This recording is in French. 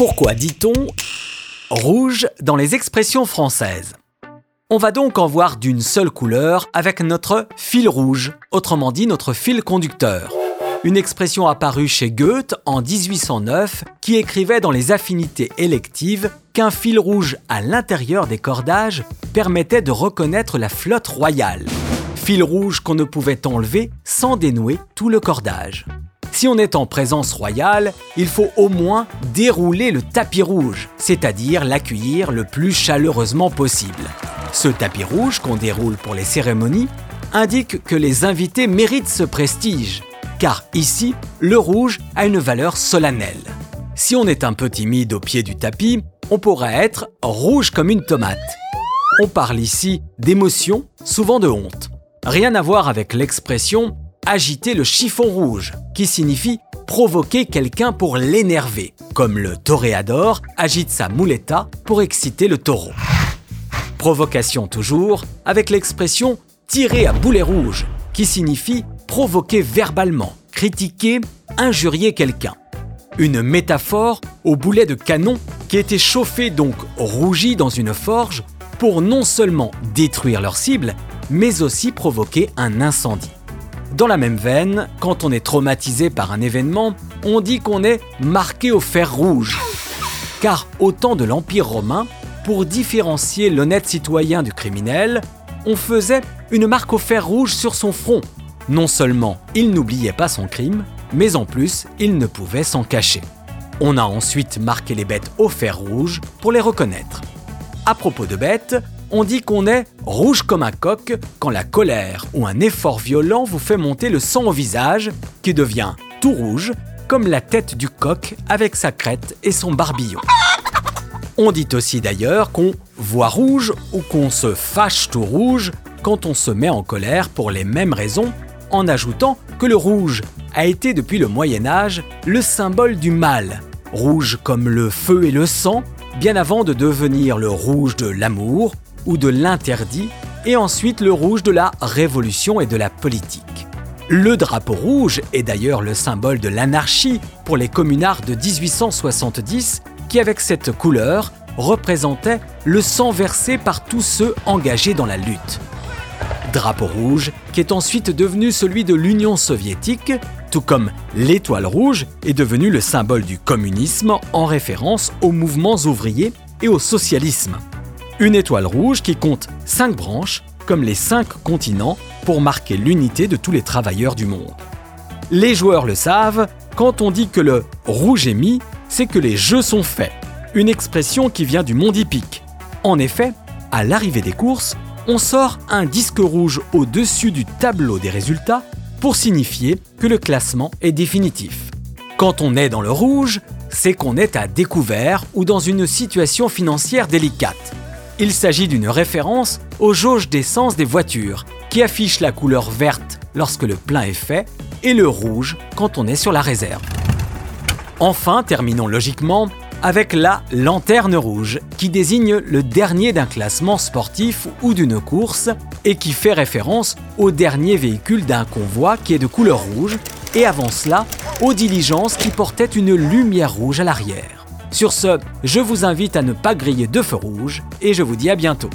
Pourquoi dit-on rouge dans les expressions françaises? On va donc en voir d'une seule couleur avec notre fil rouge, autrement dit notre fil conducteur. Une expression apparue chez Goethe en 1809 qui écrivait dans les affinités électives qu'un fil rouge à l'intérieur des cordages permettait de reconnaître la flotte royale. Fil rouge qu'on ne pouvait enlever sans dénouer tout le cordage. Si on est en présence royale, il faut au moins dérouler le tapis rouge, c'est-à-dire l'accueillir le plus chaleureusement possible. Ce tapis rouge qu'on déroule pour les cérémonies indique que les invités méritent ce prestige car ici, le rouge a une valeur solennelle. Si on est un peu timide au pied du tapis, on pourrait être rouge comme une tomate. On parle ici d'émotion, souvent de honte. Rien à voir avec l'expression agiter le chiffon rouge, qui signifie provoquer quelqu'un pour l'énerver, comme le toréador agite sa muleta pour exciter le taureau. Provocation toujours, avec l'expression tirer à boulet rouge, qui signifie provoquer verbalement, critiquer, injurier quelqu'un. Une métaphore au boulet de canon qui était chauffé donc rougi dans une forge pour non seulement détruire leur cible, mais aussi provoquer un incendie. Dans la même veine, quand on est traumatisé par un événement, on dit qu'on est marqué au fer rouge. Car au temps de l'Empire romain, pour différencier l'honnête citoyen du criminel, on faisait une marque au fer rouge sur son front non seulement il n'oubliait pas son crime, mais en plus il ne pouvait s'en cacher. On a ensuite marqué les bêtes au fer rouge pour les reconnaître. À propos de bêtes, on dit qu'on est rouge comme un coq quand la colère ou un effort violent vous fait monter le sang au visage, qui devient tout rouge, comme la tête du coq avec sa crête et son barbillon. On dit aussi d'ailleurs qu'on voit rouge ou qu'on se fâche tout rouge quand on se met en colère pour les mêmes raisons en ajoutant que le rouge a été depuis le Moyen Âge le symbole du mal, rouge comme le feu et le sang, bien avant de devenir le rouge de l'amour ou de l'interdit, et ensuite le rouge de la révolution et de la politique. Le drapeau rouge est d'ailleurs le symbole de l'anarchie pour les communards de 1870 qui, avec cette couleur, représentaient le sang versé par tous ceux engagés dans la lutte drapeau rouge, qui est ensuite devenu celui de l'Union soviétique, tout comme l'étoile rouge est devenue le symbole du communisme en référence aux mouvements ouvriers et au socialisme. Une étoile rouge qui compte cinq branches, comme les cinq continents, pour marquer l'unité de tous les travailleurs du monde. Les joueurs le savent, quand on dit que le rouge est mis, c'est que les jeux sont faits, une expression qui vient du monde hippique. En effet, à l'arrivée des courses, on sort un disque rouge au-dessus du tableau des résultats pour signifier que le classement est définitif. Quand on est dans le rouge, c'est qu'on est à découvert ou dans une situation financière délicate. Il s'agit d'une référence aux jauges d'essence des voitures, qui affichent la couleur verte lorsque le plein est fait et le rouge quand on est sur la réserve. Enfin, terminons logiquement avec la lanterne rouge, qui désigne le dernier d'un classement sportif ou d'une course et qui fait référence au dernier véhicule d'un convoi qui est de couleur rouge, et avant cela, aux diligences qui portaient une lumière rouge à l'arrière. Sur ce, je vous invite à ne pas griller de feu rouge et je vous dis à bientôt.